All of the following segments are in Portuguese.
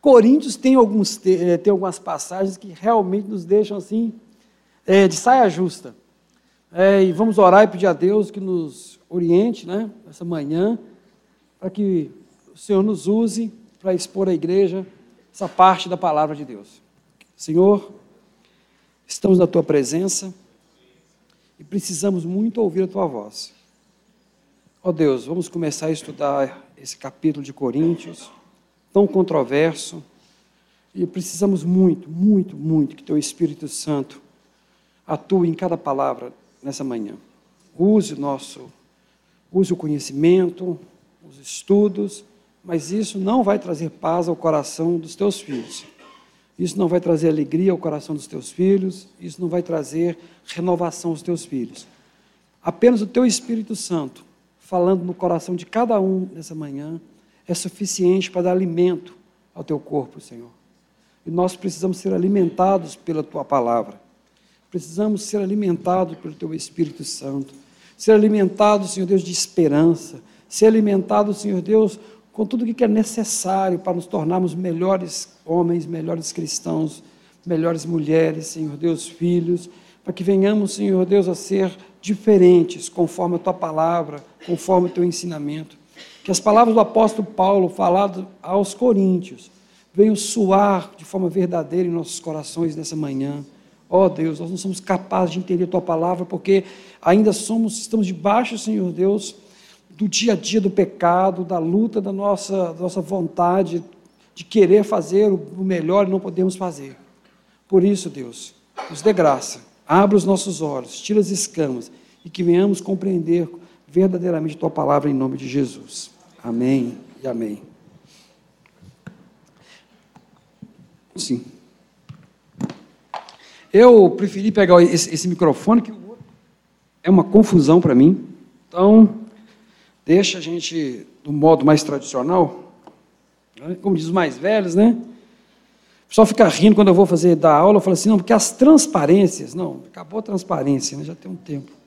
Coríntios tem, alguns, tem algumas passagens que realmente nos deixam assim, é, de saia justa. É, e vamos orar e pedir a Deus que nos oriente, né, essa manhã, para que o Senhor nos use para expor à igreja essa parte da palavra de Deus. Senhor, estamos na tua presença e precisamos muito ouvir a tua voz. Ó oh Deus, vamos começar a estudar esse capítulo de Coríntios, tão controverso, e precisamos muito, muito, muito que teu Espírito Santo atue em cada palavra nessa manhã. Use o nosso, use o conhecimento, os estudos, mas isso não vai trazer paz ao coração dos teus filhos. Isso não vai trazer alegria ao coração dos teus filhos, isso não vai trazer renovação aos teus filhos. Apenas o teu Espírito Santo, falando no coração de cada um nessa manhã, é suficiente para dar alimento ao teu corpo, Senhor. E nós precisamos ser alimentados pela tua palavra. Precisamos ser alimentados pelo teu Espírito Santo. Ser alimentados, Senhor Deus, de esperança. Ser alimentados, Senhor Deus, com tudo o que é necessário para nos tornarmos melhores homens, melhores cristãos, melhores mulheres, Senhor Deus, filhos, para que venhamos, Senhor Deus, a ser diferentes conforme a tua palavra, conforme o teu ensinamento. Que as palavras do apóstolo Paulo, falado aos coríntios, venham soar de forma verdadeira em nossos corações nessa manhã. Ó oh, Deus, nós não somos capazes de entender a tua palavra porque ainda somos, estamos debaixo, Senhor Deus, do dia a dia do pecado, da luta da nossa, da nossa vontade de querer fazer o melhor e não podemos fazer. Por isso, Deus, nos dê graça, abra os nossos olhos, tira as escamas e que venhamos compreender verdadeiramente tua palavra em nome de Jesus. Amém e amém. Sim. Eu preferi pegar esse, esse microfone, que é uma confusão para mim. Então, deixa a gente do modo mais tradicional, como diz os mais velhos, né? O pessoal fica rindo quando eu vou fazer dar aula, eu falo assim, não, porque as transparências, não, acabou a transparência, né? já tem um tempo.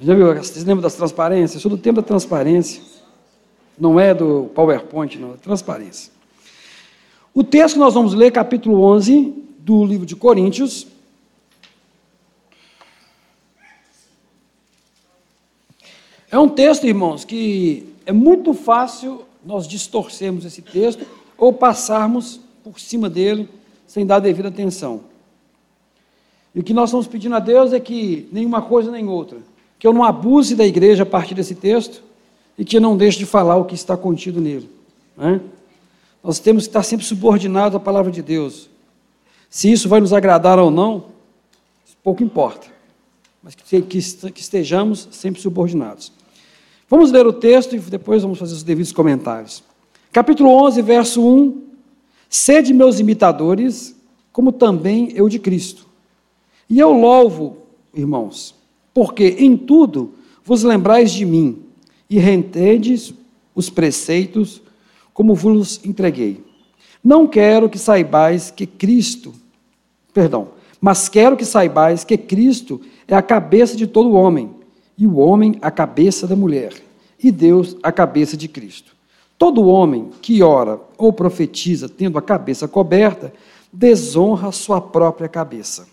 Já viu, vocês lembram das transparências? Eu sou do tempo da transparência. Não é do PowerPoint, não, é transparência. O texto que nós vamos ler, capítulo 11 do livro de Coríntios, É um texto, irmãos, que é muito fácil nós distorcermos esse texto ou passarmos por cima dele sem dar devida atenção. E o que nós estamos pedindo a Deus é que nenhuma coisa nem outra, que eu não abuse da igreja a partir desse texto e que eu não deixe de falar o que está contido nele. Né? Nós temos que estar sempre subordinados à palavra de Deus. Se isso vai nos agradar ou não, pouco importa, mas que estejamos sempre subordinados. Vamos ler o texto e depois vamos fazer os devidos comentários. Capítulo 11, verso 1. Sede meus imitadores, como também eu de Cristo. E eu louvo, irmãos, porque em tudo vos lembrais de mim e rentedes os preceitos como vos entreguei. Não quero que saibais que Cristo, perdão, mas quero que saibais que Cristo é a cabeça de todo homem e o homem a cabeça da mulher, e Deus a cabeça de Cristo. Todo homem que ora ou profetiza tendo a cabeça coberta, desonra sua própria cabeça.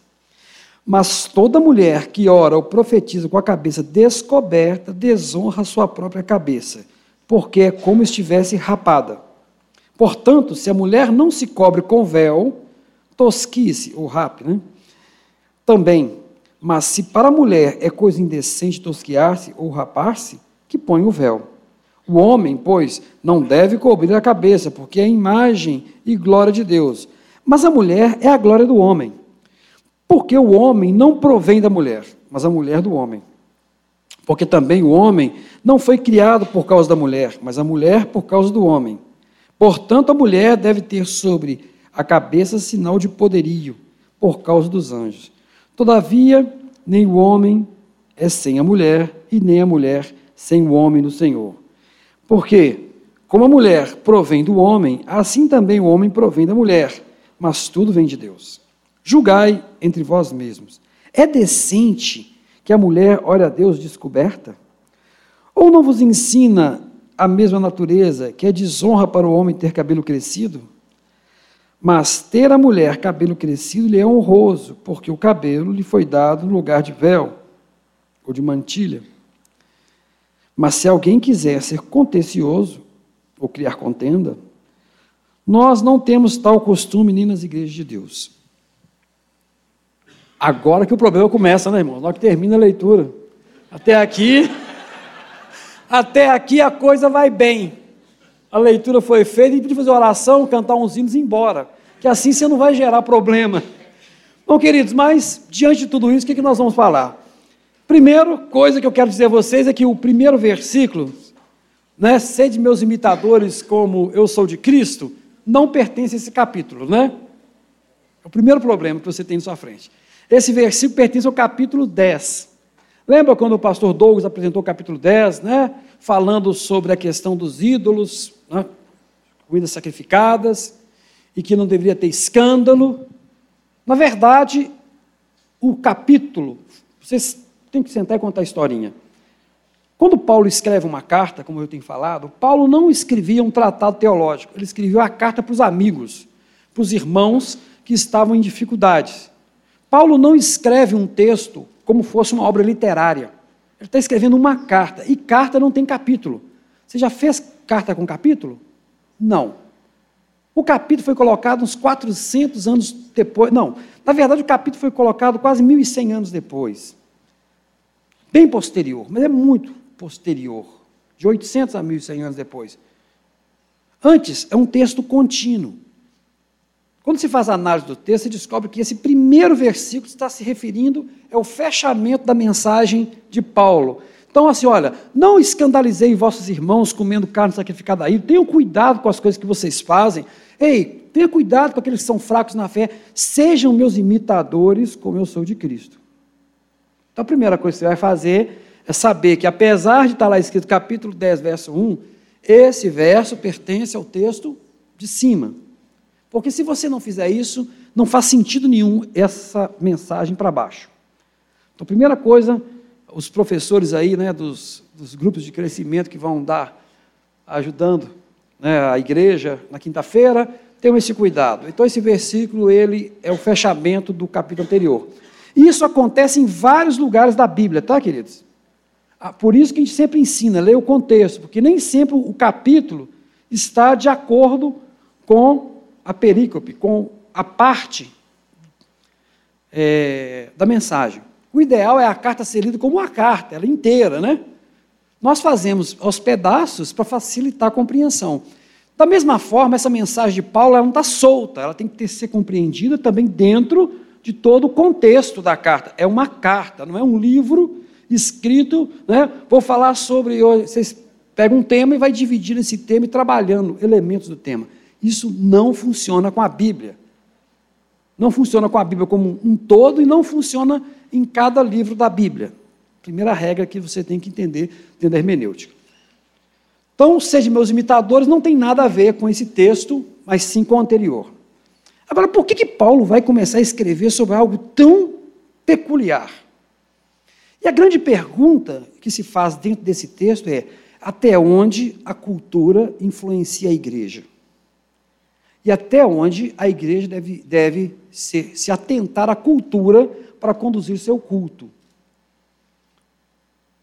Mas toda mulher que ora ou profetiza com a cabeça descoberta, desonra sua própria cabeça, porque é como estivesse rapada. Portanto, se a mulher não se cobre com véu, tosquice ou rape, né? Também mas se para a mulher é coisa indecente tosquiar-se ou rapar-se, que põe o véu. O homem, pois, não deve cobrir a cabeça, porque é a imagem e glória de Deus. Mas a mulher é a glória do homem. Porque o homem não provém da mulher, mas a mulher do homem. Porque também o homem não foi criado por causa da mulher, mas a mulher por causa do homem. Portanto, a mulher deve ter sobre a cabeça sinal de poderio, por causa dos anjos. Todavia, nem o homem é sem a mulher, e nem a mulher sem o homem no Senhor. Porque, como a mulher provém do homem, assim também o homem provém da mulher, mas tudo vem de Deus. Julgai entre vós mesmos. É decente que a mulher ore a Deus descoberta? Ou não vos ensina a mesma natureza que é desonra para o homem ter cabelo crescido? Mas ter a mulher cabelo crescido lhe é honroso, porque o cabelo lhe foi dado no lugar de véu ou de mantilha. Mas se alguém quiser ser contencioso ou criar contenda, nós não temos tal costume nem nas igrejas de Deus. Agora que o problema começa, né, irmão? Logo que termina a leitura. Até aqui, até aqui a coisa vai bem. A leitura foi feita e pediu fazer oração, cantar uns hinos e ir embora. Que assim você não vai gerar problema. Bom, queridos, mas diante de tudo isso, o que, que nós vamos falar? Primeiro, coisa que eu quero dizer a vocês é que o primeiro versículo, né, sede meus imitadores como eu sou de Cristo, não pertence a esse capítulo, né? É o primeiro problema que você tem na sua frente. Esse versículo pertence ao capítulo 10. Lembra quando o pastor Douglas apresentou o capítulo 10, né? Falando sobre a questão dos ídolos, né? comidas sacrificadas, e que não deveria ter escândalo. Na verdade, o capítulo, vocês têm que sentar e contar a historinha. Quando Paulo escreve uma carta, como eu tenho falado, Paulo não escrevia um tratado teológico, ele escrevia a carta para os amigos, para os irmãos que estavam em dificuldades. Paulo não escreve um texto como fosse uma obra literária. Ele está escrevendo uma carta, e carta não tem capítulo. Você já fez carta com capítulo? Não. O capítulo foi colocado uns 400 anos depois. Não, na verdade, o capítulo foi colocado quase 1.100 anos depois. Bem posterior, mas é muito posterior, de 800 a 1100 anos depois. Antes, é um texto contínuo. Quando se faz a análise do texto, você descobre que esse primeiro versículo está se referindo é o fechamento da mensagem de Paulo. Então, assim, olha, não escandalizei vossos irmãos comendo carne sacrificada aí, tenham cuidado com as coisas que vocês fazem. Ei, tenha cuidado com aqueles que são fracos na fé, sejam meus imitadores, como eu sou de Cristo. Então, a primeira coisa que você vai fazer é saber que, apesar de estar lá escrito capítulo 10, verso 1, esse verso pertence ao texto de cima. Porque se você não fizer isso, não faz sentido nenhum essa mensagem para baixo. Então, primeira coisa, os professores aí, né, dos, dos grupos de crescimento que vão dar, ajudando né, a igreja na quinta-feira, tenham esse cuidado. Então, esse versículo, ele é o fechamento do capítulo anterior. Isso acontece em vários lugares da Bíblia, tá, queridos? Ah, por isso que a gente sempre ensina, lê o contexto, porque nem sempre o capítulo está de acordo com a perícope, com a parte é, da mensagem. O ideal é a carta ser lida como uma carta, ela inteira, né? Nós fazemos aos pedaços para facilitar a compreensão. Da mesma forma, essa mensagem de Paulo não está solta, ela tem que ter, ser compreendida também dentro de todo o contexto da carta. É uma carta, não é um livro escrito, né? Vou falar sobre. Vocês pegam um tema e vai dividir esse tema e trabalhando elementos do tema. Isso não funciona com a Bíblia. Não funciona com a Bíblia como um todo e não funciona em cada livro da Bíblia. Primeira regra que você tem que entender dentro da hermenêutica. Então, seja meus imitadores, não tem nada a ver com esse texto, mas sim com o anterior. Agora, por que, que Paulo vai começar a escrever sobre algo tão peculiar? E a grande pergunta que se faz dentro desse texto é: até onde a cultura influencia a igreja? E até onde a igreja deve, deve se, se atentar à cultura para conduzir seu culto?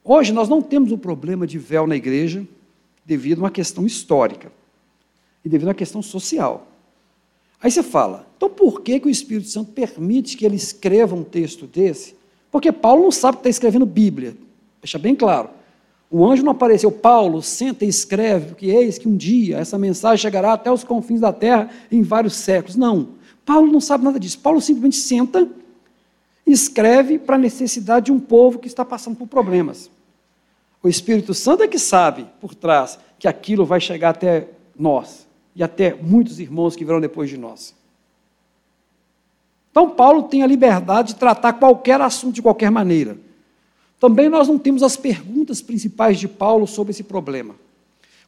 Hoje nós não temos o problema de véu na igreja devido a uma questão histórica e devido a uma questão social. Aí você fala, então por que, que o Espírito Santo permite que ele escreva um texto desse porque Paulo não sabe que está escrevendo Bíblia. Deixa bem claro. O anjo não apareceu. Paulo senta e escreve, porque eis que um dia essa mensagem chegará até os confins da terra em vários séculos. Não. Paulo não sabe nada disso. Paulo simplesmente senta e escreve para a necessidade de um povo que está passando por problemas. O Espírito Santo é que sabe por trás que aquilo vai chegar até nós e até muitos irmãos que virão depois de nós. Então, Paulo tem a liberdade de tratar qualquer assunto de qualquer maneira. Também nós não temos as perguntas principais de Paulo sobre esse problema.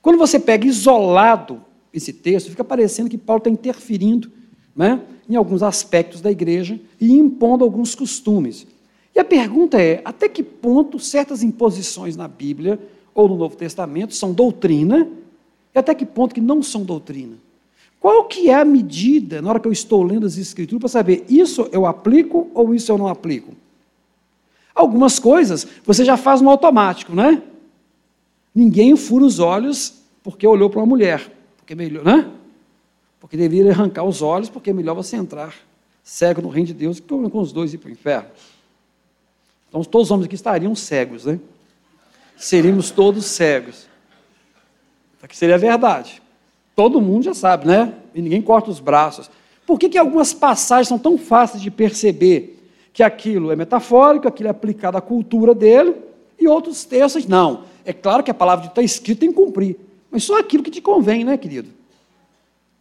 Quando você pega isolado esse texto, fica parecendo que Paulo está interferindo né, em alguns aspectos da igreja e impondo alguns costumes. E a pergunta é: até que ponto certas imposições na Bíblia ou no Novo Testamento são doutrina, e até que ponto que não são doutrina? Qual que é a medida, na hora que eu estou lendo as escrituras, para saber isso eu aplico ou isso eu não aplico? Algumas coisas você já faz no automático, né? Ninguém fura os olhos porque olhou para uma mulher, porque melhor, né? Porque deveria arrancar os olhos, porque é melhor você entrar cego no reino de Deus que com os dois ir para o inferno. Então todos os homens aqui estariam cegos, né? Seríamos todos cegos. Isso aqui seria verdade. Todo mundo já sabe, né? E ninguém corta os braços. Por que, que algumas passagens são tão fáceis de perceber que aquilo é metafórico, aquilo é aplicado à cultura dele, e outros textos, não. É claro que a palavra está escrita tem que cumprir, mas só aquilo que te convém, né, querido?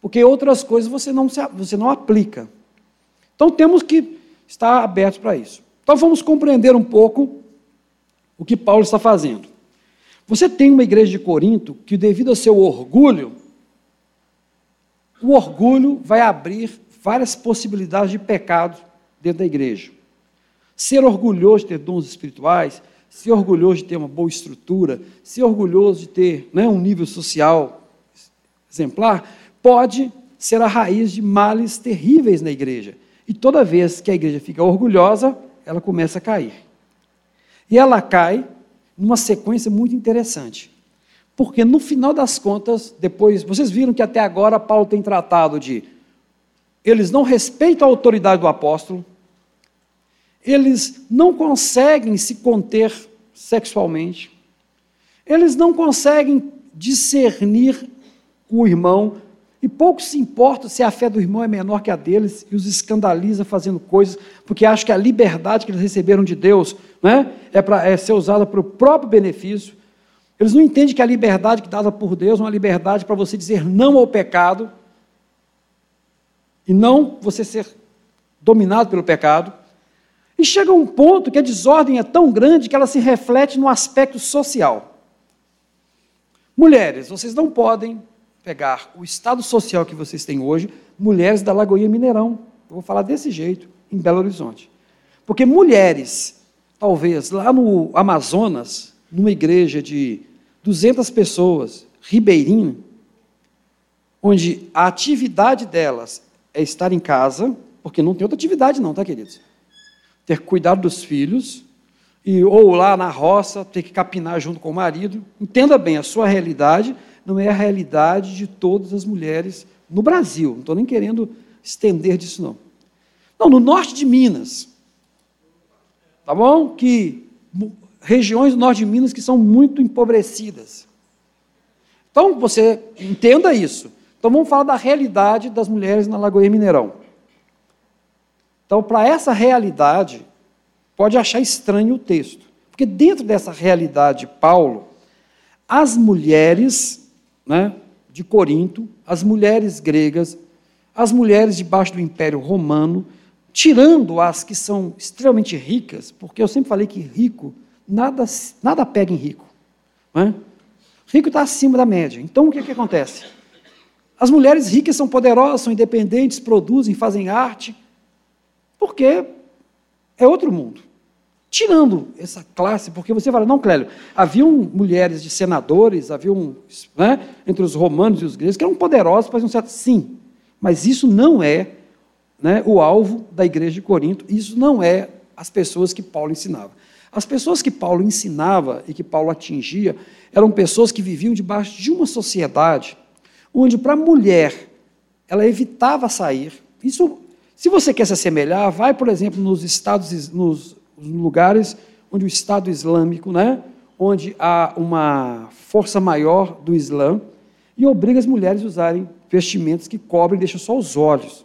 Porque outras coisas você não, você não aplica. Então temos que estar abertos para isso. Então vamos compreender um pouco o que Paulo está fazendo. Você tem uma igreja de Corinto que, devido ao seu orgulho, o orgulho vai abrir várias possibilidades de pecado dentro da igreja. Ser orgulhoso de ter dons espirituais, ser orgulhoso de ter uma boa estrutura, ser orgulhoso de ter né, um nível social exemplar, pode ser a raiz de males terríveis na igreja. E toda vez que a igreja fica orgulhosa, ela começa a cair. E ela cai numa sequência muito interessante. Porque no final das contas, depois, vocês viram que até agora Paulo tem tratado de eles não respeitam a autoridade do apóstolo, eles não conseguem se conter sexualmente, eles não conseguem discernir o irmão, e pouco se importa se a fé do irmão é menor que a deles e os escandaliza fazendo coisas, porque acham que a liberdade que eles receberam de Deus né, é para é ser usada para o próprio benefício. Eles não entendem que a liberdade que é dada por Deus é uma liberdade para você dizer não ao pecado e não você ser dominado pelo pecado. E chega um ponto que a desordem é tão grande que ela se reflete no aspecto social. Mulheres, vocês não podem pegar o estado social que vocês têm hoje, mulheres da Lagoinha Mineirão. Eu vou falar desse jeito, em Belo Horizonte. Porque mulheres, talvez lá no Amazonas, numa igreja de 200 pessoas, ribeirinha, onde a atividade delas é estar em casa, porque não tem outra atividade não, tá, queridos? Ter cuidado dos filhos, e, ou lá na roça, ter que capinar junto com o marido. Entenda bem, a sua realidade não é a realidade de todas as mulheres no Brasil. Não estou nem querendo estender disso, não. Não, no norte de Minas, tá bom? Que regiões do norte de Minas que são muito empobrecidas. Então, você entenda isso. Então, vamos falar da realidade das mulheres na Lagoinha Mineirão. Então, para essa realidade, pode achar estranho o texto. Porque dentro dessa realidade, Paulo, as mulheres né, de Corinto, as mulheres gregas, as mulheres debaixo do Império Romano, tirando as que são extremamente ricas, porque eu sempre falei que rico nada, nada pega em rico. É? Rico está acima da média. Então, o que, que acontece? As mulheres ricas são poderosas, são independentes, produzem, fazem arte, porque é outro mundo. Tirando essa classe, porque você fala, não, Clélio, haviam mulheres de senadores, haviam, né, entre os romanos e os gregos, que eram poderosos, faziam certo. Sim, mas isso não é né, o alvo da igreja de Corinto, isso não é as pessoas que Paulo ensinava. As pessoas que Paulo ensinava e que Paulo atingia eram pessoas que viviam debaixo de uma sociedade onde, para a mulher, ela evitava sair. Isso, se você quer se assemelhar, vai, por exemplo, nos estados, nos lugares onde o Estado Islâmico, né, onde há uma força maior do Islã, e obriga as mulheres a usarem vestimentos que cobrem e deixam só os olhos.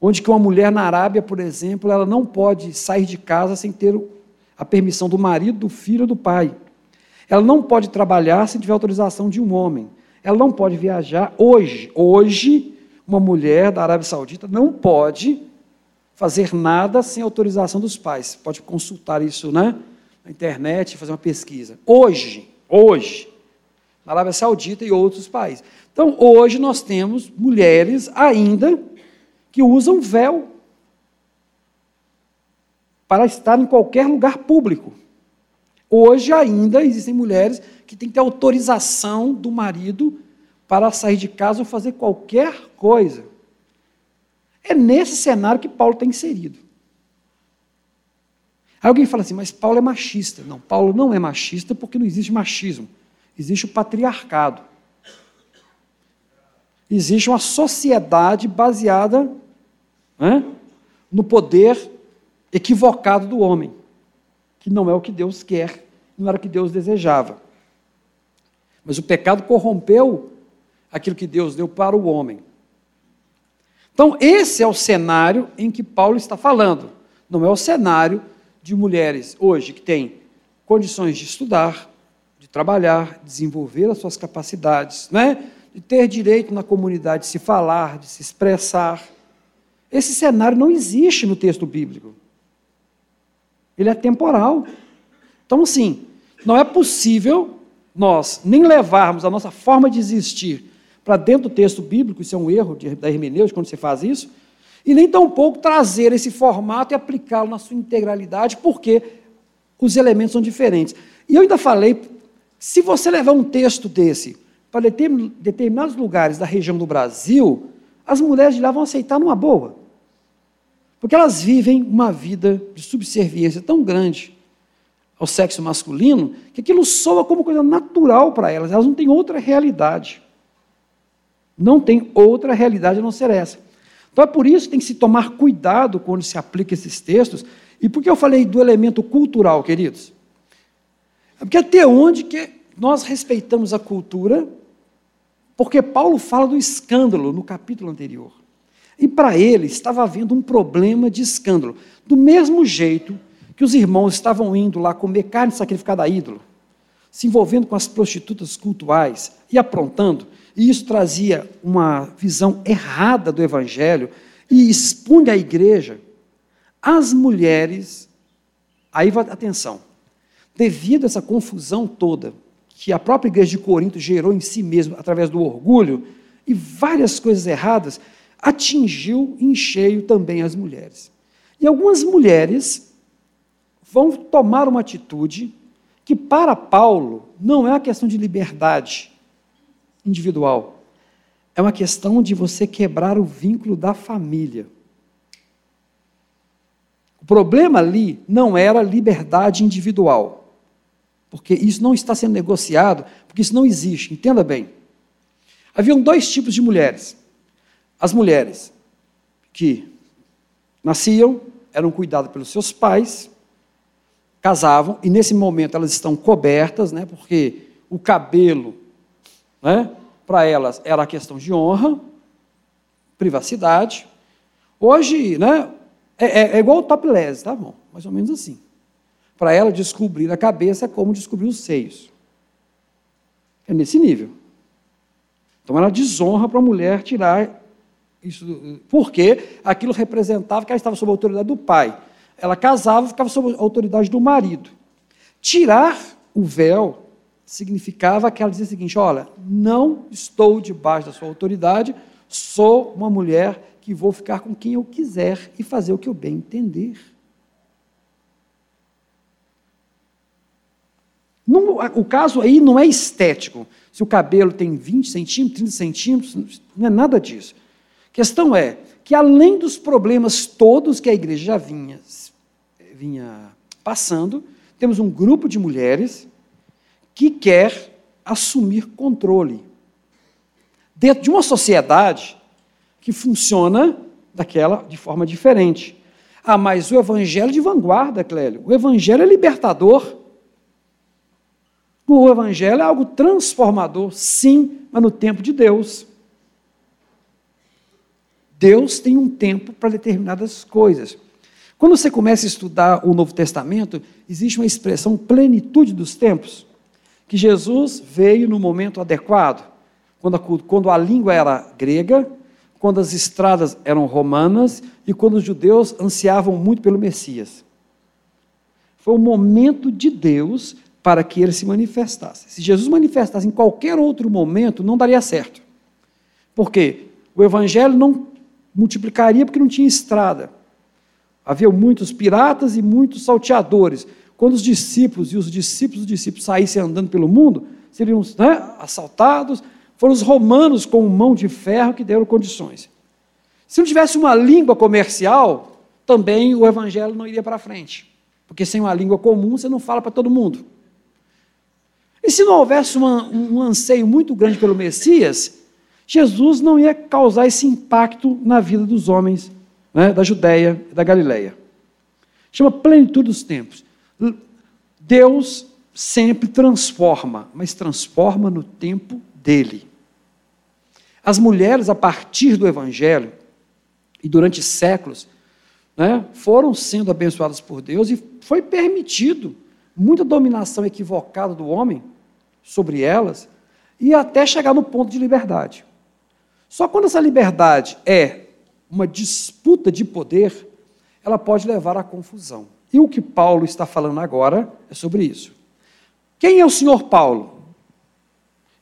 Onde que uma mulher na Arábia, por exemplo, ela não pode sair de casa sem ter a permissão do marido, do filho ou do pai. Ela não pode trabalhar sem tiver autorização de um homem. Ela não pode viajar hoje. Hoje, uma mulher da Arábia Saudita não pode fazer nada sem autorização dos pais. Pode consultar isso né, na internet, fazer uma pesquisa. Hoje, hoje, na Arábia Saudita e outros países. Então, hoje nós temos mulheres ainda que usam véu para estar em qualquer lugar público. Hoje ainda existem mulheres que têm que ter autorização do marido para sair de casa ou fazer qualquer coisa. É nesse cenário que Paulo está inserido. Aí alguém fala assim, mas Paulo é machista. Não, Paulo não é machista porque não existe machismo. Existe o patriarcado. Existe uma sociedade baseada né, no poder equivocado do homem, que não é o que Deus quer, não era o que Deus desejava. Mas o pecado corrompeu aquilo que Deus deu para o homem. Então, esse é o cenário em que Paulo está falando. Não é o cenário de mulheres hoje que têm condições de estudar, de trabalhar, desenvolver as suas capacidades, né? de ter direito na comunidade de se falar, de se expressar. Esse cenário não existe no texto bíblico. Ele é temporal. Então, assim, não é possível nós nem levarmos a nossa forma de existir para dentro do texto bíblico, isso é um erro da hermenêutica quando você faz isso, e nem tampouco trazer esse formato e aplicá-lo na sua integralidade, porque os elementos são diferentes. E eu ainda falei, se você levar um texto desse para determinados lugares da região do Brasil, as mulheres de lá vão aceitar numa boa. Porque elas vivem uma vida de subserviência tão grande ao sexo masculino, que aquilo soa como coisa natural para elas, elas não têm outra realidade. Não tem outra realidade a não ser essa. Então é por isso que tem que se tomar cuidado quando se aplica esses textos. E por que eu falei do elemento cultural, queridos? É porque até onde que nós respeitamos a cultura? Porque Paulo fala do escândalo no capítulo anterior. E para ele estava havendo um problema de escândalo. Do mesmo jeito que os irmãos estavam indo lá comer carne sacrificada a ídolo, se envolvendo com as prostitutas cultuais e aprontando, e isso trazia uma visão errada do Evangelho e expunha a igreja. As mulheres, aí atenção, devido a essa confusão toda que a própria igreja de Corinto gerou em si mesma através do orgulho e várias coisas erradas, atingiu em cheio também as mulheres. E algumas mulheres vão tomar uma atitude que para Paulo não é uma questão de liberdade, individual. É uma questão de você quebrar o vínculo da família. O problema ali não era liberdade individual, porque isso não está sendo negociado, porque isso não existe, entenda bem. Haviam dois tipos de mulheres. As mulheres que nasciam, eram cuidadas pelos seus pais, casavam, e nesse momento elas estão cobertas, né, porque o cabelo né? Para elas era a questão de honra, privacidade. Hoje, né, é, é, é igual o topless, tá bom? Mais ou menos assim. Para ela, descobrir a cabeça é como descobrir os seios. É nesse nível. Então, ela desonra para a mulher tirar isso, porque aquilo representava que ela estava sob a autoridade do pai. Ela casava, ficava sob a autoridade do marido. Tirar o véu significava que ela dizia o seguinte: olha, não estou debaixo da sua autoridade, sou uma mulher que vou ficar com quem eu quiser e fazer o que eu bem entender. Não, o caso aí não é estético. Se o cabelo tem 20 centímetros, 30 centímetros, não é nada disso. A questão é que, além dos problemas todos que a igreja já vinha, vinha passando, temos um grupo de mulheres que quer assumir controle dentro de uma sociedade que funciona daquela de forma diferente. Ah, mas o evangelho é de vanguarda, Clélio. O evangelho é libertador. O evangelho é algo transformador, sim, mas no tempo de Deus. Deus tem um tempo para determinadas coisas. Quando você começa a estudar o Novo Testamento, existe uma expressão plenitude dos tempos que Jesus veio no momento adequado, quando a, quando a língua era grega, quando as estradas eram romanas e quando os judeus ansiavam muito pelo Messias. Foi o momento de Deus para que ele se manifestasse. Se Jesus manifestasse em qualquer outro momento, não daria certo. Por quê? O evangelho não multiplicaria porque não tinha estrada. Havia muitos piratas e muitos salteadores. Quando os discípulos e os discípulos dos discípulos saíssem andando pelo mundo, seriam né, assaltados, foram os romanos com mão de ferro que deram condições. Se não tivesse uma língua comercial, também o evangelho não iria para frente. Porque sem uma língua comum, você não fala para todo mundo. E se não houvesse uma, um anseio muito grande pelo Messias, Jesus não ia causar esse impacto na vida dos homens né, da Judéia e da Galileia. Chama plenitude dos tempos. Deus sempre transforma, mas transforma no tempo dele. As mulheres, a partir do Evangelho, e durante séculos, né, foram sendo abençoadas por Deus e foi permitido muita dominação equivocada do homem sobre elas e até chegar no ponto de liberdade. Só quando essa liberdade é uma disputa de poder, ela pode levar à confusão. E o que Paulo está falando agora é sobre isso. Quem é o senhor Paulo?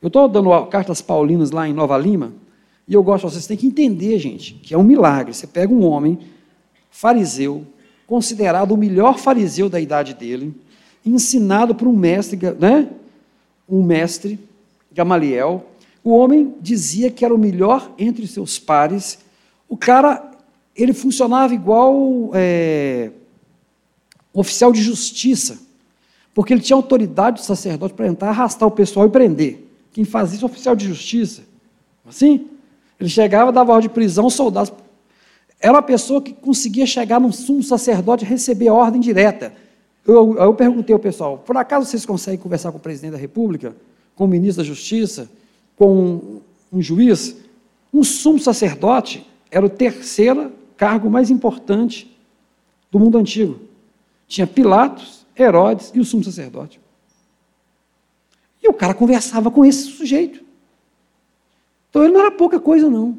Eu estou dando cartas paulinas lá em Nova Lima, e eu gosto, vocês têm que entender, gente, que é um milagre. Você pega um homem fariseu, considerado o melhor fariseu da idade dele, ensinado por um mestre, né? Um mestre, Gamaliel. O homem dizia que era o melhor entre seus pares. O cara, ele funcionava igual é, oficial de justiça, porque ele tinha autoridade do sacerdote para entrar, arrastar o pessoal e prender. Quem fazia isso é oficial de justiça. Assim? Ele chegava, dava ordem de prisão, os soldados. Era uma pessoa que conseguia chegar num sumo sacerdote e receber a ordem direta. Eu, eu perguntei ao pessoal: por acaso vocês conseguem conversar com o presidente da República, com o ministro da Justiça, com um, um juiz? Um sumo sacerdote era o terceiro cargo mais importante do mundo antigo. Tinha Pilatos, Herodes e o sumo sacerdote. E o cara conversava com esse sujeito. Então ele não era pouca coisa, não.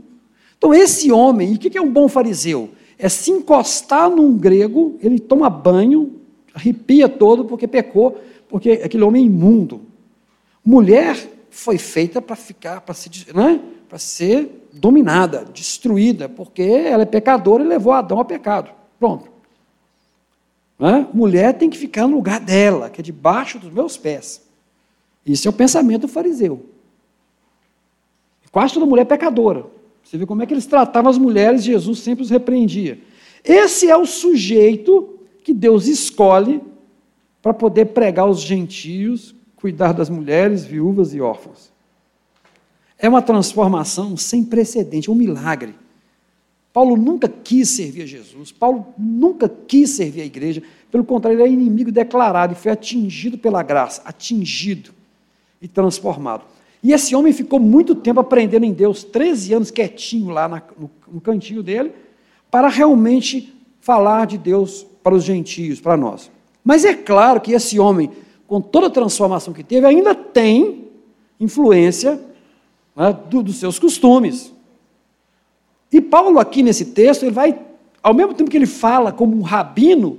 Então esse homem, e o que é um bom fariseu? É se encostar num grego, ele toma banho, arrepia todo porque pecou, porque aquele homem é imundo. Mulher foi feita para ficar, para ser, né? para ser dominada, destruída, porque ela é pecadora e levou Adão ao pecado. Pronto. Né? Mulher tem que ficar no lugar dela, que é debaixo dos meus pés. Isso é o pensamento do fariseu. Quase toda mulher é pecadora. Você vê como é que eles tratavam as mulheres, Jesus sempre os repreendia. Esse é o sujeito que Deus escolhe para poder pregar aos gentios, cuidar das mulheres, viúvas e órfãos. É uma transformação sem precedente, um milagre. Paulo nunca quis servir a Jesus, Paulo nunca quis servir a igreja, pelo contrário, ele é inimigo declarado e foi atingido pela graça, atingido e transformado. E esse homem ficou muito tempo aprendendo em Deus, 13 anos quietinho lá na, no, no cantinho dele, para realmente falar de Deus para os gentios, para nós. Mas é claro que esse homem, com toda a transformação que teve, ainda tem influência né, do, dos seus costumes. E Paulo, aqui nesse texto, ele vai, ao mesmo tempo que ele fala como um rabino,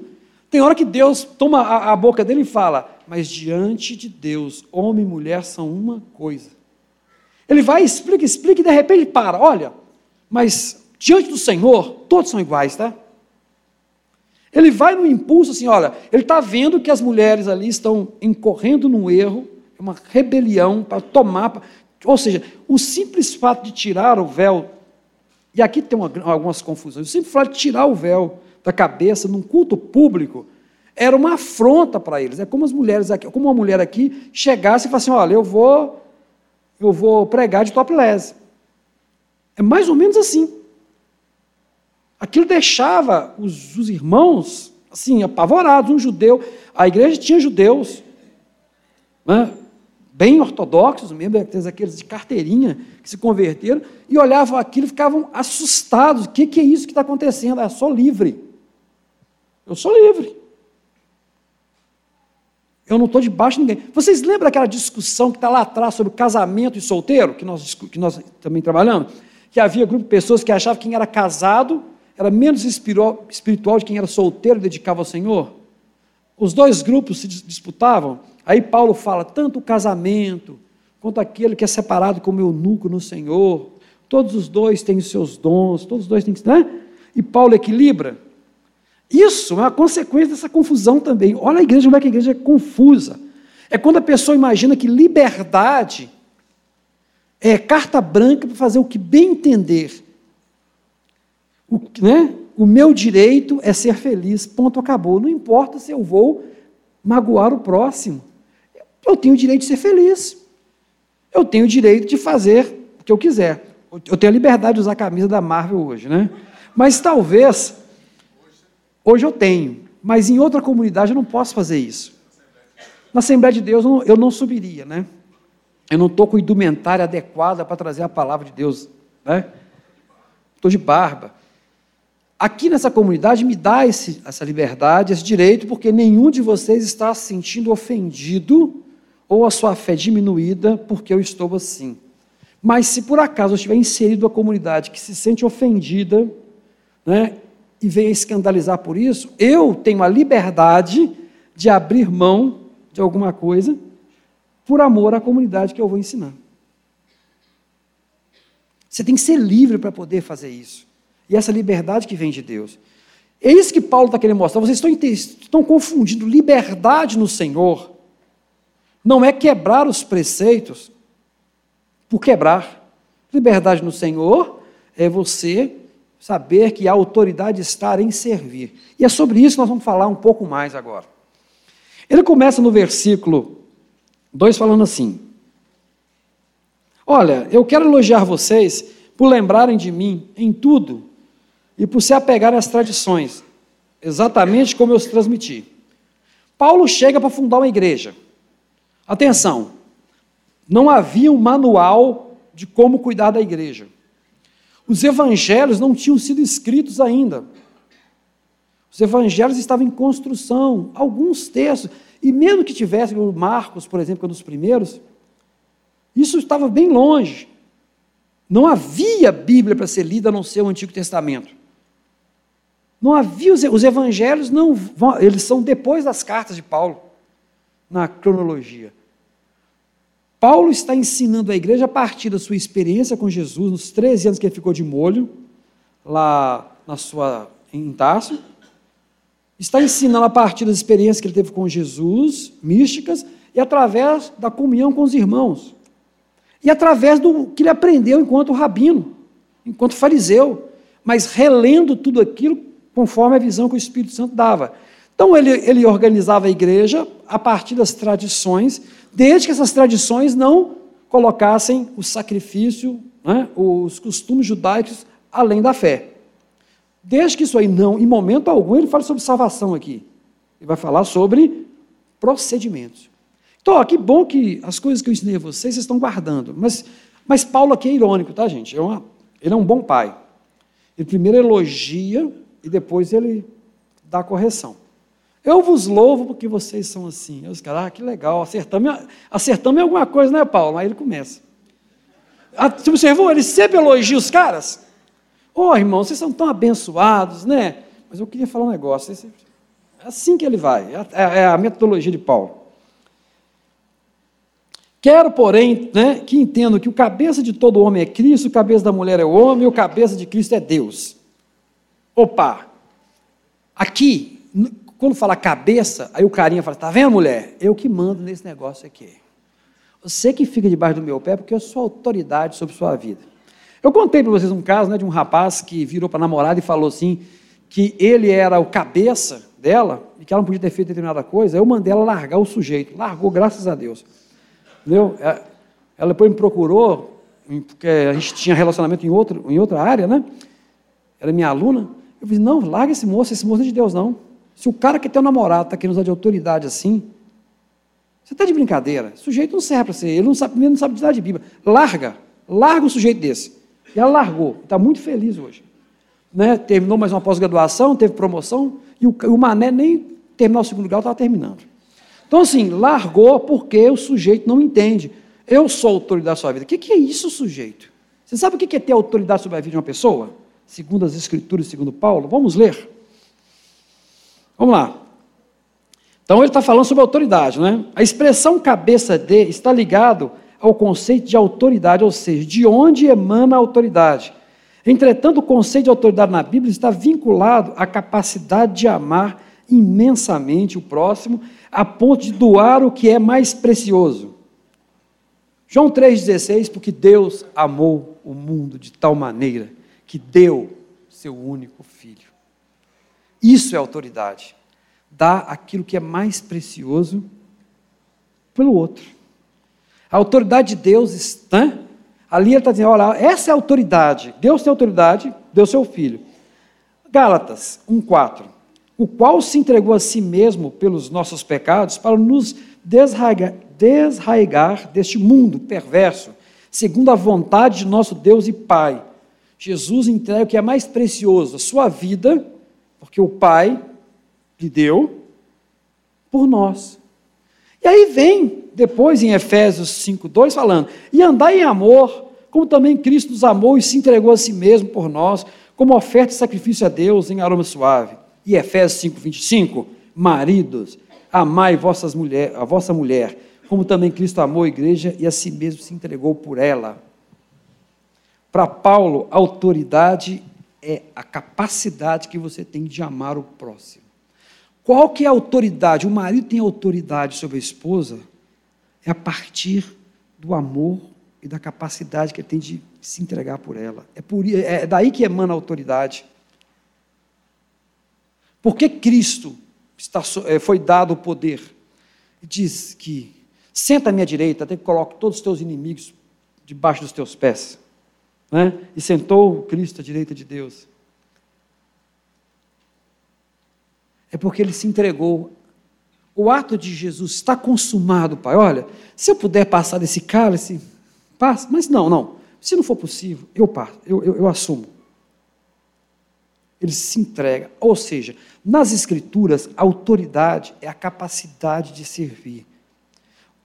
tem hora que Deus toma a, a boca dele e fala: Mas diante de Deus, homem e mulher são uma coisa. Ele vai, explica, explica e de repente para. Olha, mas diante do Senhor, todos são iguais, tá? Ele vai no impulso assim, olha, ele está vendo que as mulheres ali estão incorrendo num erro, uma rebelião para tomar. Ou seja, o simples fato de tirar o véu, e aqui tem uma, algumas confusões, o simples fato de tirar o véu da cabeça num culto público era uma afronta para eles. É como as mulheres aqui, como uma mulher aqui chegasse e falasse assim: olha, eu vou eu vou pregar de topless. É mais ou menos assim. Aquilo deixava os, os irmãos assim, apavorados. Um judeu, a igreja tinha judeus, né, bem ortodoxos mesmo, aqueles de carteirinha que se converteram, e olhavam aquilo e ficavam assustados. O que, que é isso que está acontecendo? Ah, eu sou livre. Eu sou livre. Eu não estou debaixo de ninguém. Vocês lembram daquela discussão que está lá atrás sobre casamento e solteiro, que nós, que nós também trabalhamos? Que havia grupo de pessoas que achavam que quem era casado era menos espiritual de quem era solteiro e dedicava ao Senhor? Os dois grupos se disputavam. Aí Paulo fala: tanto o casamento quanto aquele que é separado como eunuco no Senhor, todos os dois têm os seus dons, todos os dois têm. Né? E Paulo equilibra. Isso é uma consequência dessa confusão também. Olha a igreja, como é que a igreja é confusa. É quando a pessoa imagina que liberdade é carta branca para fazer o que bem entender. O, né? o meu direito é ser feliz, ponto, acabou. Não importa se eu vou magoar o próximo. Eu tenho o direito de ser feliz. Eu tenho o direito de fazer o que eu quiser. Eu tenho a liberdade de usar a camisa da Marvel hoje, né? Mas talvez, hoje eu tenho, mas em outra comunidade eu não posso fazer isso. Na Assembleia de Deus eu não, eu não subiria, né? Eu não estou com indumentária adequada para trazer a palavra de Deus, né? Estou de barba. Aqui nessa comunidade me dá esse, essa liberdade, esse direito, porque nenhum de vocês está se sentindo ofendido ou a sua fé diminuída porque eu estou assim. Mas se por acaso eu estiver inserido a comunidade que se sente ofendida, né, e venha escandalizar por isso, eu tenho a liberdade de abrir mão de alguma coisa por amor à comunidade que eu vou ensinar. Você tem que ser livre para poder fazer isso. E essa liberdade que vem de Deus. É isso que Paulo está querendo mostrar. Vocês estão, estão confundindo liberdade no Senhor. Não é quebrar os preceitos por quebrar. Liberdade no Senhor é você saber que a autoridade está em servir. E é sobre isso que nós vamos falar um pouco mais agora. Ele começa no versículo 2 falando assim: Olha, eu quero elogiar vocês por lembrarem de mim em tudo e por se apegarem às tradições, exatamente como eu os transmiti. Paulo chega para fundar uma igreja. Atenção, não havia um manual de como cuidar da igreja. Os evangelhos não tinham sido escritos ainda. Os evangelhos estavam em construção, alguns textos, e mesmo que tivesse o Marcos, por exemplo, que é um dos primeiros, isso estava bem longe. Não havia Bíblia para ser lida a não ser o Antigo Testamento. Não havia os, os evangelhos, não eles são depois das cartas de Paulo, na cronologia. Paulo está ensinando a igreja a partir da sua experiência com Jesus, nos 13 anos que ele ficou de molho, lá na sua, em Tarso. Está ensinando a partir das experiências que ele teve com Jesus, místicas, e através da comunhão com os irmãos. E através do que ele aprendeu enquanto rabino, enquanto fariseu, mas relendo tudo aquilo conforme a visão que o Espírito Santo dava. Então ele, ele organizava a igreja a partir das tradições desde que essas tradições não colocassem o sacrifício, né, os costumes judaicos além da fé. Desde que isso aí não, em momento algum, ele fala sobre salvação aqui. Ele vai falar sobre procedimentos. Então, ó, que bom que as coisas que eu ensinei a vocês, vocês estão guardando. Mas, mas Paulo aqui é irônico, tá, gente? É uma, ele é um bom pai. Ele primeiro elogia e depois ele dá correção. Eu vos louvo porque vocês são assim. Eu os caras, ah, que legal, acertamos, acertamos alguma coisa, né, Paulo? Aí ele começa. Ah, você observou? Ele sempre elogia os caras. Ô, oh, irmão, vocês são tão abençoados, né? Mas eu queria falar um negócio. É assim que ele vai. É, é, é a metodologia de Paulo. Quero, porém, né, que entendam que o cabeça de todo homem é Cristo, o cabeça da mulher é o homem, e o cabeça de Cristo é Deus. Opa! Aqui, quando fala cabeça, aí o carinha fala: tá vendo, mulher? Eu que mando nesse negócio aqui. Você que fica debaixo do meu pé, porque eu sou autoridade sobre sua vida. Eu contei para vocês um caso né, de um rapaz que virou para a namorada e falou assim: que ele era o cabeça dela e que ela não podia ter feito determinada coisa. Eu mandei ela largar o sujeito. Largou, graças a Deus. Entendeu? É, ela depois me procurou, porque a gente tinha relacionamento em, outro, em outra área, né? Era minha aluna. Eu disse: não, larga esse moço, esse moço não é de Deus, não. Se o cara que tem um namorado está querendo usar de autoridade assim, você está de brincadeira. O sujeito não serve para ser, ele não sabe, não sabe de nada de Bíblia. Larga, larga um sujeito desse. E ela largou, está muito feliz hoje. Né? Terminou mais uma pós-graduação, teve promoção, e o, o Mané nem terminar o segundo grau, estava terminando. Então, assim, largou porque o sujeito não entende. Eu sou autoridade sobre a sua vida. O que, que é isso, sujeito? Você sabe o que é ter autoridade sobre a vida de uma pessoa? Segundo as Escrituras, segundo Paulo? Vamos ler. Vamos lá. Então ele está falando sobre autoridade, né? A expressão cabeça de está ligado ao conceito de autoridade, ou seja, de onde emana a autoridade. Entretanto, o conceito de autoridade na Bíblia está vinculado à capacidade de amar imensamente o próximo, a ponto de doar o que é mais precioso. João 3,16, porque Deus amou o mundo de tal maneira que deu seu único filho. Isso é autoridade. Dá aquilo que é mais precioso pelo outro. A autoridade de Deus está. Ali ele está dizendo: olha, essa é a autoridade. Deus tem autoridade, deu seu filho. Gálatas 1,4. O qual se entregou a si mesmo pelos nossos pecados para nos desraigar, desraigar deste mundo perverso, segundo a vontade de nosso Deus e Pai. Jesus entrega o que é mais precioso, a sua vida, porque o Pai lhe deu por nós. E aí vem, depois em Efésios 5,2, falando: E andai em amor, como também Cristo nos amou e se entregou a si mesmo por nós, como oferta e sacrifício a Deus em aroma suave. E Efésios 5,25, maridos, amai vossas mulher, a vossa mulher, como também Cristo amou a igreja e a si mesmo se entregou por ela. Para Paulo, autoridade é a capacidade que você tem de amar o próximo. Qual que é a autoridade? O marido tem autoridade sobre a esposa é a partir do amor e da capacidade que ele tem de se entregar por ela. É, por, é daí que emana a autoridade. Porque Cristo está, é, foi dado o poder? Diz que senta à minha direita, até que coloque todos os teus inimigos debaixo dos teus pés. Né? E sentou Cristo à direita de Deus. É porque ele se entregou. O ato de Jesus está consumado, Pai. Olha, se eu puder passar desse cálice, passa. Mas não, não. Se não for possível, eu passo, eu, eu, eu assumo. Ele se entrega. Ou seja, nas Escrituras, a autoridade é a capacidade de servir.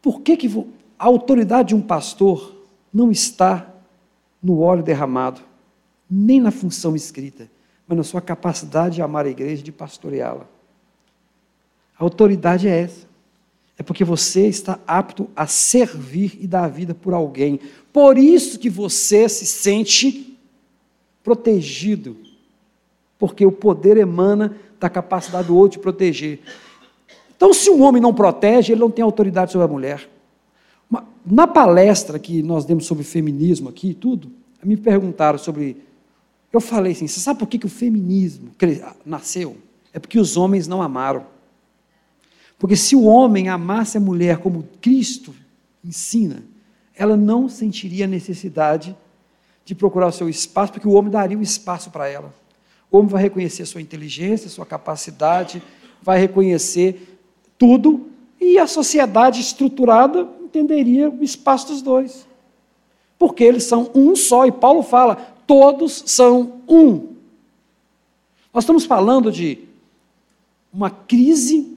Por que, que a autoridade de um pastor não está no óleo derramado, nem na função escrita, mas na sua capacidade de amar a igreja e de pastoreá-la? A autoridade é essa. É porque você está apto a servir e dar a vida por alguém. Por isso que você se sente protegido. Porque o poder emana da capacidade do outro de proteger. Então, se um homem não protege, ele não tem autoridade sobre a mulher. Na palestra que nós demos sobre feminismo aqui e tudo, me perguntaram sobre. Eu falei assim: você sabe por que, que o feminismo nasceu? É porque os homens não amaram. Porque se o homem amasse a mulher como Cristo ensina, ela não sentiria a necessidade de procurar o seu espaço, porque o homem daria um espaço para ela. O homem vai reconhecer sua inteligência, sua capacidade, vai reconhecer tudo, e a sociedade estruturada entenderia o espaço dos dois. Porque eles são um só, e Paulo fala: todos são um. Nós estamos falando de uma crise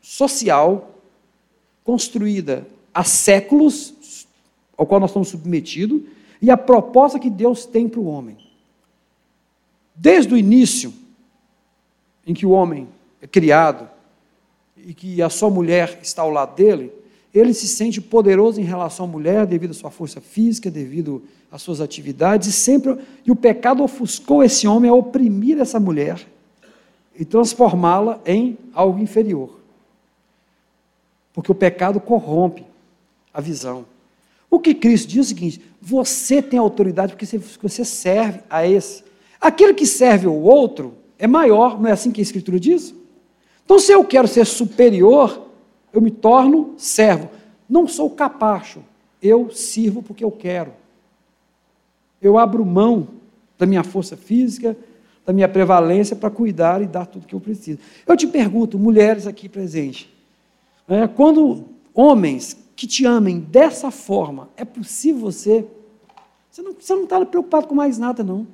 social construída há séculos, ao qual nós estamos submetidos, e a proposta que Deus tem para o homem. Desde o início, em que o homem é criado e que a sua mulher está ao lado dele, ele se sente poderoso em relação à mulher devido à sua força física, devido às suas atividades, e sempre e o pecado ofuscou esse homem a oprimir essa mulher e transformá-la em algo inferior porque o pecado corrompe a visão. O que Cristo diz é o seguinte: você tem autoridade porque você serve a esse. Aquele que serve ao outro é maior, não é assim que a Escritura diz? Então, se eu quero ser superior, eu me torno servo. Não sou capacho, eu sirvo porque eu quero. Eu abro mão da minha força física, da minha prevalência para cuidar e dar tudo que eu preciso. Eu te pergunto, mulheres aqui presentes, é, quando homens que te amem dessa forma, é possível você. Você não, você não está preocupado com mais nada, não.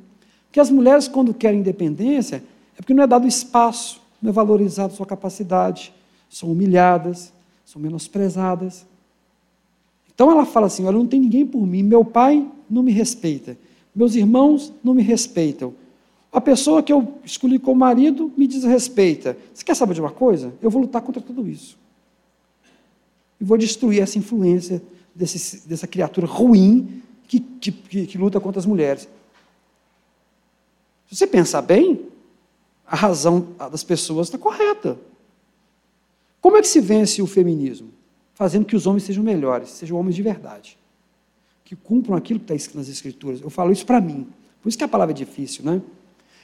Porque as mulheres, quando querem independência, é porque não é dado espaço, não é valorizada sua capacidade, são humilhadas, são menosprezadas. Então ela fala assim: olha, não tem ninguém por mim, meu pai não me respeita, meus irmãos não me respeitam. A pessoa que eu escolhi como marido me desrespeita. Você quer saber de uma coisa? Eu vou lutar contra tudo isso e vou destruir essa influência desse, dessa criatura ruim que, que, que, que luta contra as mulheres. Se você pensar bem, a razão das pessoas está correta. Como é que se vence o feminismo? Fazendo que os homens sejam melhores, sejam homens de verdade. que cumpram aquilo que está escrito nas Escrituras. Eu falo isso para mim. Por isso que a palavra é difícil, né?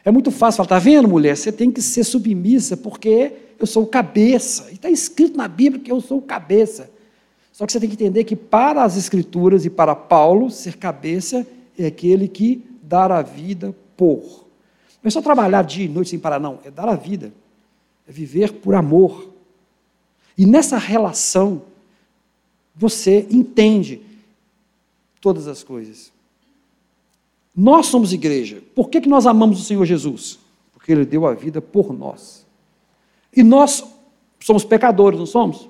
É muito fácil falar, está vendo, mulher? Você tem que ser submissa, porque eu sou o cabeça. E está escrito na Bíblia que eu sou o cabeça. Só que você tem que entender que para as Escrituras e para Paulo, ser cabeça é aquele que dá a vida por. Não é só trabalhar dia e noite sem parar, não. É dar a vida. É viver por amor. E nessa relação, você entende todas as coisas. Nós somos igreja. Por que, que nós amamos o Senhor Jesus? Porque Ele deu a vida por nós. E nós somos pecadores, não somos?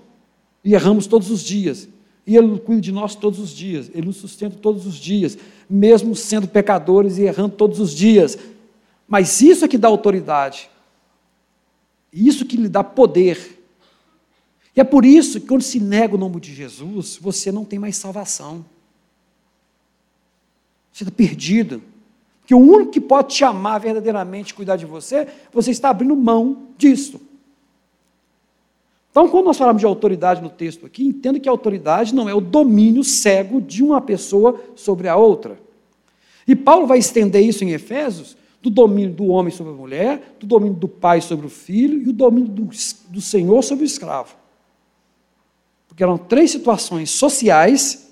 E erramos todos os dias. E Ele cuida de nós todos os dias. Ele nos sustenta todos os dias, mesmo sendo pecadores e errando todos os dias. Mas isso é que dá autoridade. Isso que lhe dá poder. E é por isso que quando se nega o nome de Jesus, você não tem mais salvação. Você está perdido. Porque o único que pode te amar verdadeiramente, cuidar de você, você está abrindo mão disso. Então, quando nós falamos de autoridade no texto aqui, entenda que a autoridade não é o domínio cego de uma pessoa sobre a outra. E Paulo vai estender isso em Efésios, do domínio do homem sobre a mulher, do domínio do pai sobre o filho e o domínio do, do senhor sobre o escravo. Porque eram três situações sociais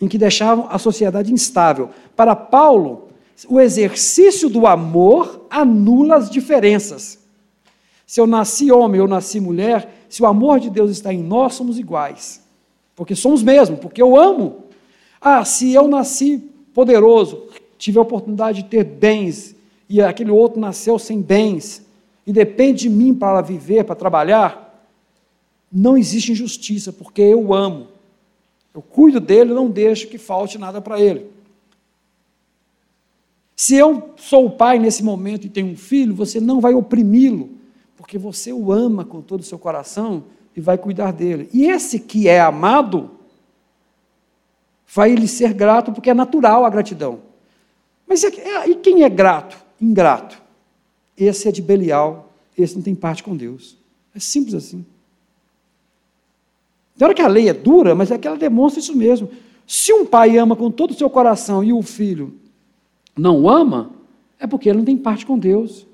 em que deixavam a sociedade instável. Para Paulo, o exercício do amor anula as diferenças. Se eu nasci homem ou nasci mulher, se o amor de Deus está em nós, somos iguais. Porque somos mesmo, porque eu amo. Ah, se eu nasci poderoso, tive a oportunidade de ter bens, e aquele outro nasceu sem bens, e depende de mim para viver, para trabalhar, não existe injustiça, porque eu amo. Eu cuido dele, não deixo que falte nada para ele. Se eu sou o pai nesse momento e tenho um filho, você não vai oprimi-lo, porque você o ama com todo o seu coração e vai cuidar dele. E esse que é amado, vai lhe ser grato, porque é natural a gratidão. Mas e quem é grato? Ingrato. Esse é de Belial, esse não tem parte com Deus. É simples assim. Tem hora que a lei é dura, mas é que ela demonstra isso mesmo. Se um pai ama com todo o seu coração e o filho não ama, é porque ele não tem parte com Deus.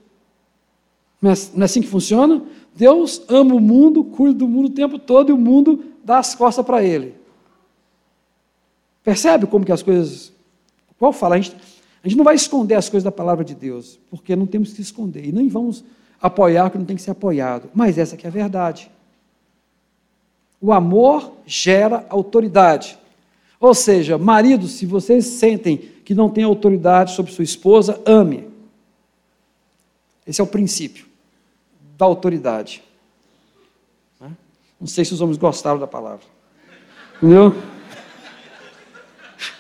Não é, não é assim que funciona? Deus ama o mundo, cuida do mundo o tempo todo e o mundo dá as costas para ele. Percebe como que as coisas. Qual fala? A gente, a gente não vai esconder as coisas da palavra de Deus, porque não temos que esconder. E nem vamos apoiar o que não tem que ser apoiado. Mas essa aqui é a verdade. O amor gera autoridade. Ou seja, maridos, se vocês sentem que não tem autoridade sobre sua esposa, ame. Esse é o princípio da autoridade. Né? Não sei se os homens gostaram da palavra. Entendeu?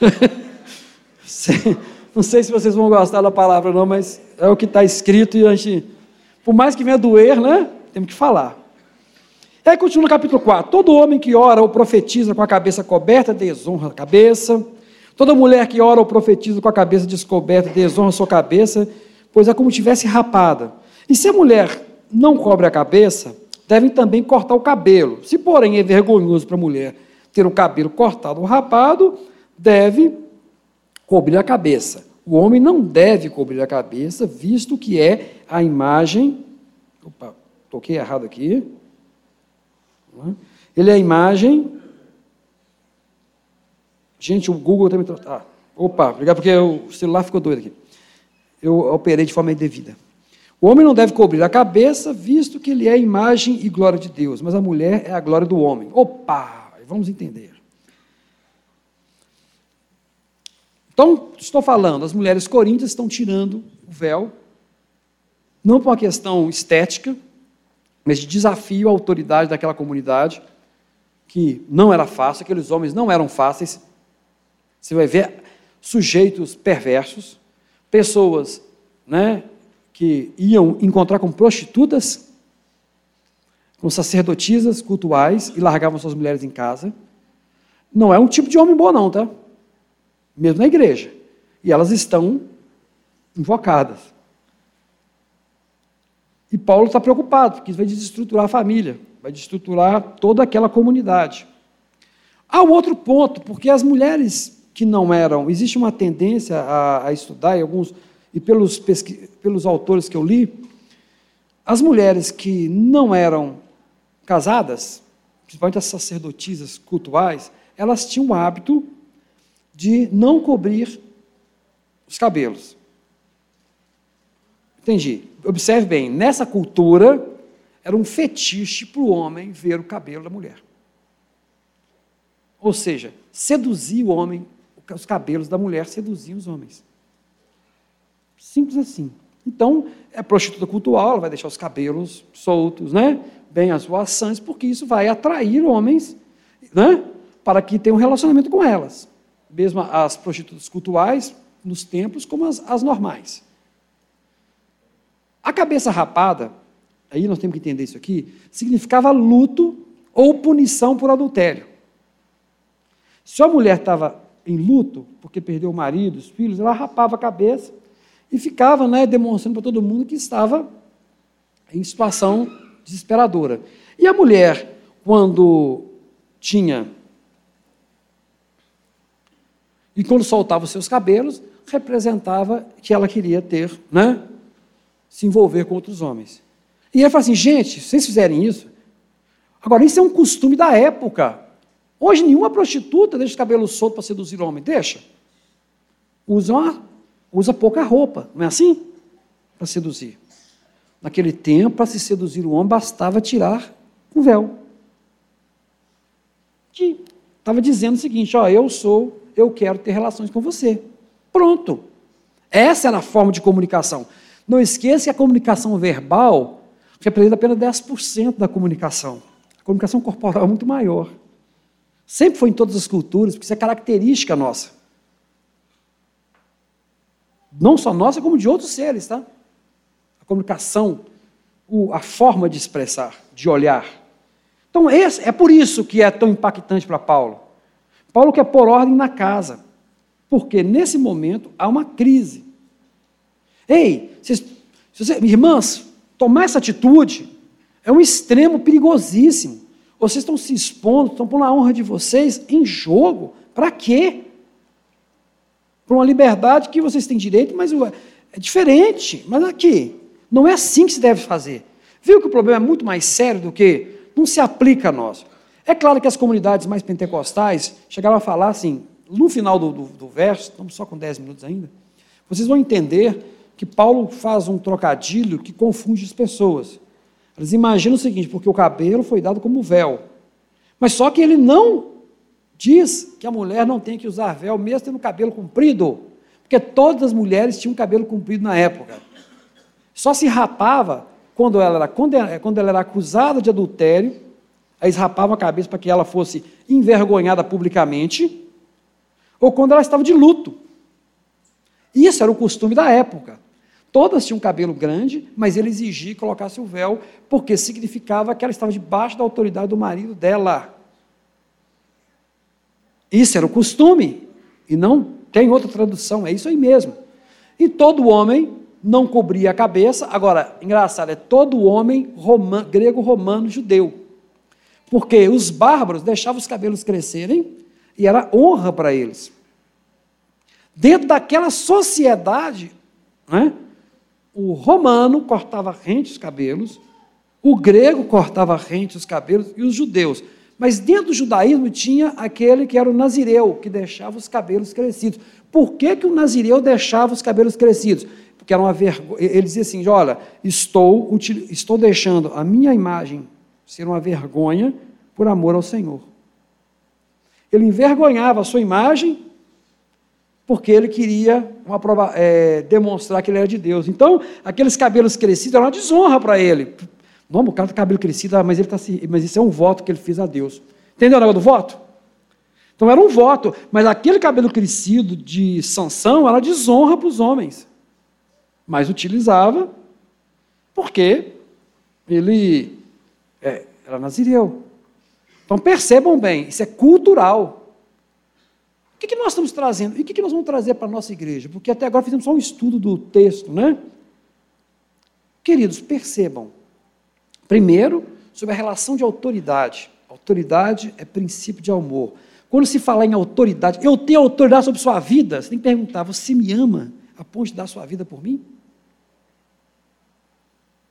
Não sei se vocês vão gostar da palavra, não, mas é o que está escrito e a gente, por mais que venha doer, né? Temos que falar. Aí continua no capítulo 4. Todo homem que ora ou profetiza com a cabeça coberta desonra a cabeça. Toda mulher que ora ou profetiza com a cabeça descoberta desonra a sua cabeça, pois é como tivesse rapada. E se a mulher não cobre a cabeça, devem também cortar o cabelo. Se, porém, é vergonhoso para a mulher ter o cabelo cortado ou rapado, deve cobrir a cabeça. O homem não deve cobrir a cabeça, visto que é a imagem. Opa, toquei errado aqui. É? Ele é a imagem. Gente, o Google também. Ah, opa, obrigado, porque o celular ficou doido aqui. Eu operei de forma indevida. O homem não deve cobrir a cabeça, visto que ele é a imagem e glória de Deus, mas a mulher é a glória do homem. Opa, vamos entender. Então, estou falando, as mulheres coríntias estão tirando o véu, não por uma questão estética, de desafio à autoridade daquela comunidade, que não era fácil, aqueles homens não eram fáceis. Você vai ver sujeitos perversos, pessoas né, que iam encontrar com prostitutas, com sacerdotisas cultuais e largavam suas mulheres em casa. Não é um tipo de homem bom, não, tá? Mesmo na igreja. E elas estão invocadas. E Paulo está preocupado, porque isso vai desestruturar a família, vai desestruturar toda aquela comunidade. Há um outro ponto, porque as mulheres que não eram. Existe uma tendência a, a estudar, e alguns, e pelos, pesqui, pelos autores que eu li, as mulheres que não eram casadas, principalmente as sacerdotisas cultuais, elas tinham o hábito de não cobrir os cabelos. Entendi. Observe bem, nessa cultura era um fetiche para o homem ver o cabelo da mulher. Ou seja, seduzir o homem, os cabelos da mulher seduziam os homens. Simples assim. Então, é prostituta cultural, ela vai deixar os cabelos soltos, né? bem asvoaçantes, porque isso vai atrair homens né? para que tenham um relacionamento com elas. Mesmo as prostitutas cultuais, nos templos, como as, as normais. A cabeça rapada, aí nós temos que entender isso aqui, significava luto ou punição por adultério. Se a mulher estava em luto, porque perdeu o marido, os filhos, ela rapava a cabeça e ficava né, demonstrando para todo mundo que estava em situação desesperadora. E a mulher, quando tinha. E quando soltava os seus cabelos, representava que ela queria ter, né? Se envolver com outros homens. E ele fala assim: gente, se vocês fizerem isso. Agora, isso é um costume da época. Hoje, nenhuma prostituta deixa o cabelo solto para seduzir o homem. Deixa. Usa, uma, usa pouca roupa, não é assim? Para seduzir. Naquele tempo, para se seduzir o homem, bastava tirar o véu. Que estava dizendo o seguinte: ó, eu sou, eu quero ter relações com você. Pronto. Essa era a forma de comunicação. Não esqueça que a comunicação verbal representa apenas 10% da comunicação. A comunicação corporal é muito maior. Sempre foi em todas as culturas, porque isso é característica nossa. Não só nossa, como de outros seres, tá? A comunicação, a forma de expressar, de olhar. Então, é por isso que é tão impactante para Paulo. Paulo quer pôr ordem na casa, porque nesse momento há uma crise. Ei, vocês, vocês, irmãs, tomar essa atitude é um extremo perigosíssimo. Vocês estão se expondo, estão pondo a honra de vocês em jogo. Para quê? Para uma liberdade que vocês têm direito, mas é diferente. Mas aqui, não é assim que se deve fazer. Viu que o problema é muito mais sério do que não se aplica a nós. É claro que as comunidades mais pentecostais chegaram a falar assim, no final do, do, do verso, estamos só com 10 minutos ainda, vocês vão entender que Paulo faz um trocadilho que confunde as pessoas. Eles imaginam o seguinte, porque o cabelo foi dado como véu. Mas só que ele não diz que a mulher não tem que usar véu, mesmo tendo cabelo comprido. Porque todas as mulheres tinham cabelo comprido na época. Só se rapava quando ela era, quando ela era acusada de adultério, aí rapavam a cabeça para que ela fosse envergonhada publicamente, ou quando ela estava de luto. Isso era o costume da época. Todas tinham cabelo grande, mas ele exigia que colocasse o véu, porque significava que ela estava debaixo da autoridade do marido dela. Isso era o costume, e não tem outra tradução, é isso aí mesmo. E todo homem não cobria a cabeça, agora, engraçado, é todo homem grego, romano, judeu. Porque os bárbaros deixavam os cabelos crescerem e era honra para eles. Dentro daquela sociedade, né, o romano cortava rente os cabelos, o grego cortava rente os cabelos e os judeus. Mas dentro do judaísmo tinha aquele que era o nazireu, que deixava os cabelos crescidos. Por que, que o nazireu deixava os cabelos crescidos? Porque era uma vergonha. Ele dizia assim: olha, estou, estou deixando a minha imagem ser uma vergonha por amor ao Senhor. Ele envergonhava a sua imagem porque ele queria uma prova, é, demonstrar que ele era de Deus. Então, aqueles cabelos crescidos eram uma desonra para ele. Não, o cara tem cabelo crescido, ah, mas, ele tá, mas isso é um voto que ele fez a Deus. Entendeu o negócio do voto? Então era um voto, mas aquele cabelo crescido de sanção era desonra para os homens. Mas utilizava porque ele é, era nazireu. Então percebam bem, isso é cultural. O que, que nós estamos trazendo? E o que, que nós vamos trazer para a nossa igreja? Porque até agora fizemos só um estudo do texto, né? Queridos, percebam. Primeiro, sobre a relação de autoridade. Autoridade é princípio de amor. Quando se fala em autoridade, eu tenho autoridade sobre sua vida, você tem que perguntar: você me ama a ponto de dar sua vida por mim?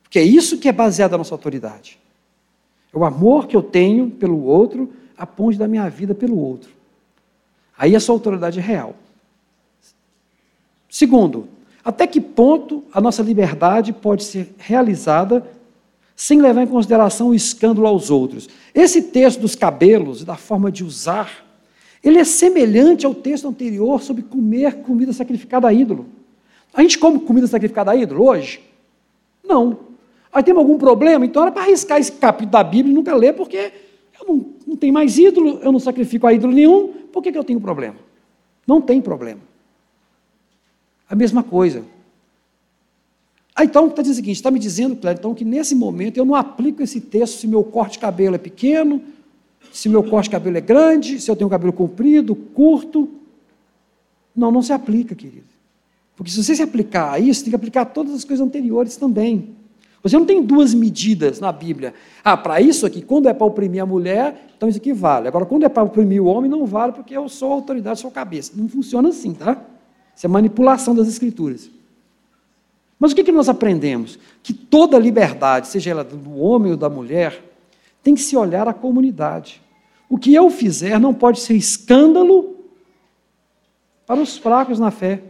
Porque é isso que é baseado na nossa autoridade. É o amor que eu tenho pelo outro a ponto dar minha vida pelo outro. Aí a sua autoridade é real. Segundo, até que ponto a nossa liberdade pode ser realizada sem levar em consideração o escândalo aos outros? Esse texto dos cabelos e da forma de usar, ele é semelhante ao texto anterior sobre comer comida sacrificada a ídolo. A gente come comida sacrificada a ídolo hoje? Não. Aí temos algum problema? Então era para arriscar esse capítulo da Bíblia e nunca ler, porque eu não, não tenho mais ídolo, eu não sacrifico a ídolo nenhum, por que, que eu tenho problema? Não tem problema. A mesma coisa. Ah, então está dizendo o seguinte: está me dizendo, Cléber, então, que nesse momento eu não aplico esse texto se meu corte de cabelo é pequeno, se meu corte de cabelo é grande, se eu tenho cabelo comprido, curto. Não, não se aplica, querido. Porque se você se aplicar a isso, tem que aplicar todas as coisas anteriores também. Você não tem duas medidas na Bíblia. Ah, para isso aqui, quando é para oprimir a mulher, então isso aqui vale. Agora, quando é para oprimir o homem, não vale, porque eu sou autoridade, sou cabeça. Não funciona assim, tá? Isso é manipulação das escrituras. Mas o que, que nós aprendemos? Que toda liberdade, seja ela do homem ou da mulher, tem que se olhar a comunidade. O que eu fizer não pode ser escândalo para os fracos na fé.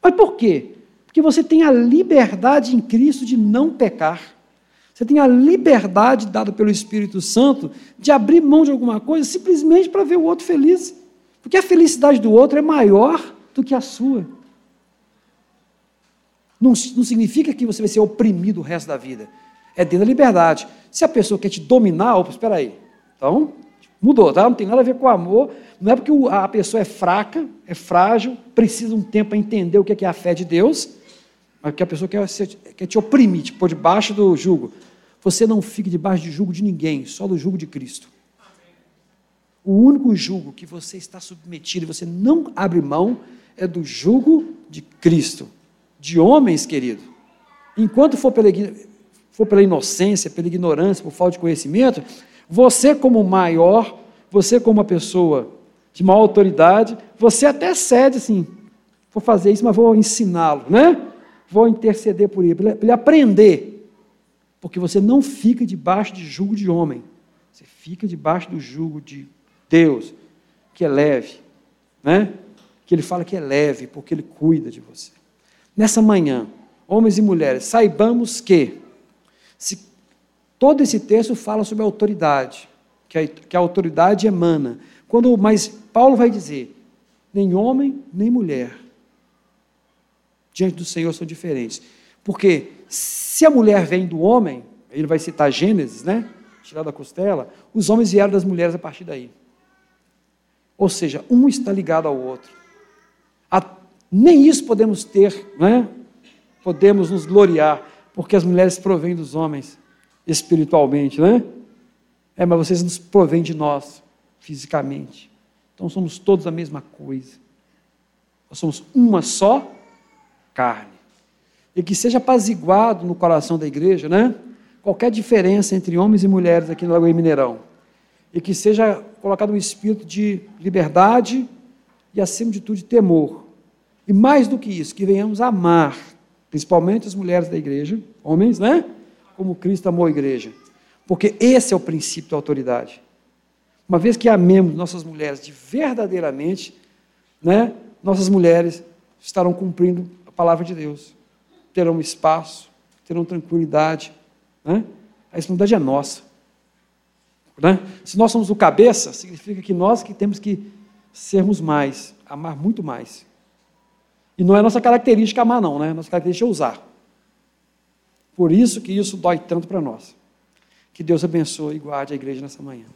Mas por quê? Porque você tem a liberdade em Cristo de não pecar. Você tem a liberdade dada pelo Espírito Santo de abrir mão de alguma coisa simplesmente para ver o outro feliz. Porque a felicidade do outro é maior do que a sua. Não, não significa que você vai ser oprimido o resto da vida. É dentro da liberdade. Se a pessoa quer te dominar, opa, espera aí. Então, mudou, tá? Não tem nada a ver com amor. Não é porque a pessoa é fraca, é frágil, precisa um tempo para entender o que é a fé de Deus, porque a pessoa quer, quer te oprimir, te pôr debaixo do jugo. Você não fique debaixo de jugo de ninguém, só do jugo de Cristo. O único jugo que você está submetido e você não abre mão é do jugo de Cristo, de homens, querido. Enquanto for pela, for pela inocência, pela ignorância, por falta de conhecimento, você, como maior, você, como uma pessoa de maior autoridade, você até cede assim: vou fazer isso, mas vou ensiná-lo, né? Vou interceder por ele, para ele aprender. Porque você não fica debaixo de jugo de homem, você fica debaixo do jugo de Deus, que é leve, né? que ele fala que é leve, porque ele cuida de você. Nessa manhã, homens e mulheres, saibamos que, se todo esse texto fala sobre a autoridade, que a, que a autoridade emana, quando, mas Paulo vai dizer, nem homem, nem mulher, diante do Senhor são diferentes. Porque se a mulher vem do homem, ele vai citar Gênesis, né? Tirado da costela, os homens vieram das mulheres a partir daí. Ou seja, um está ligado ao outro. A, nem isso podemos ter, né? podemos nos gloriar, porque as mulheres provêm dos homens espiritualmente, né? É, mas vocês nos provêm de nós fisicamente. Então somos todos a mesma coisa. Nós somos uma só carne. E que seja apaziguado no coração da igreja, né? Qualquer diferença entre homens e mulheres aqui no Lagoa Mineirão. E que seja colocado um espírito de liberdade e, acima de tudo, de temor. E mais do que isso, que venhamos amar, principalmente as mulheres da igreja, homens, né? Como Cristo amou a igreja. Porque esse é o princípio da autoridade. Uma vez que amemos nossas mulheres de verdadeiramente, né? Nossas mulheres estarão cumprindo palavra de Deus. Terão espaço, terão tranquilidade, né? A responsabilidade é nossa. Né? Se nós somos o cabeça, significa que nós que temos que sermos mais, amar muito mais. E não é nossa característica amar, não, né? Nossa característica é usar. Por isso que isso dói tanto para nós. Que Deus abençoe e guarde a igreja nessa manhã.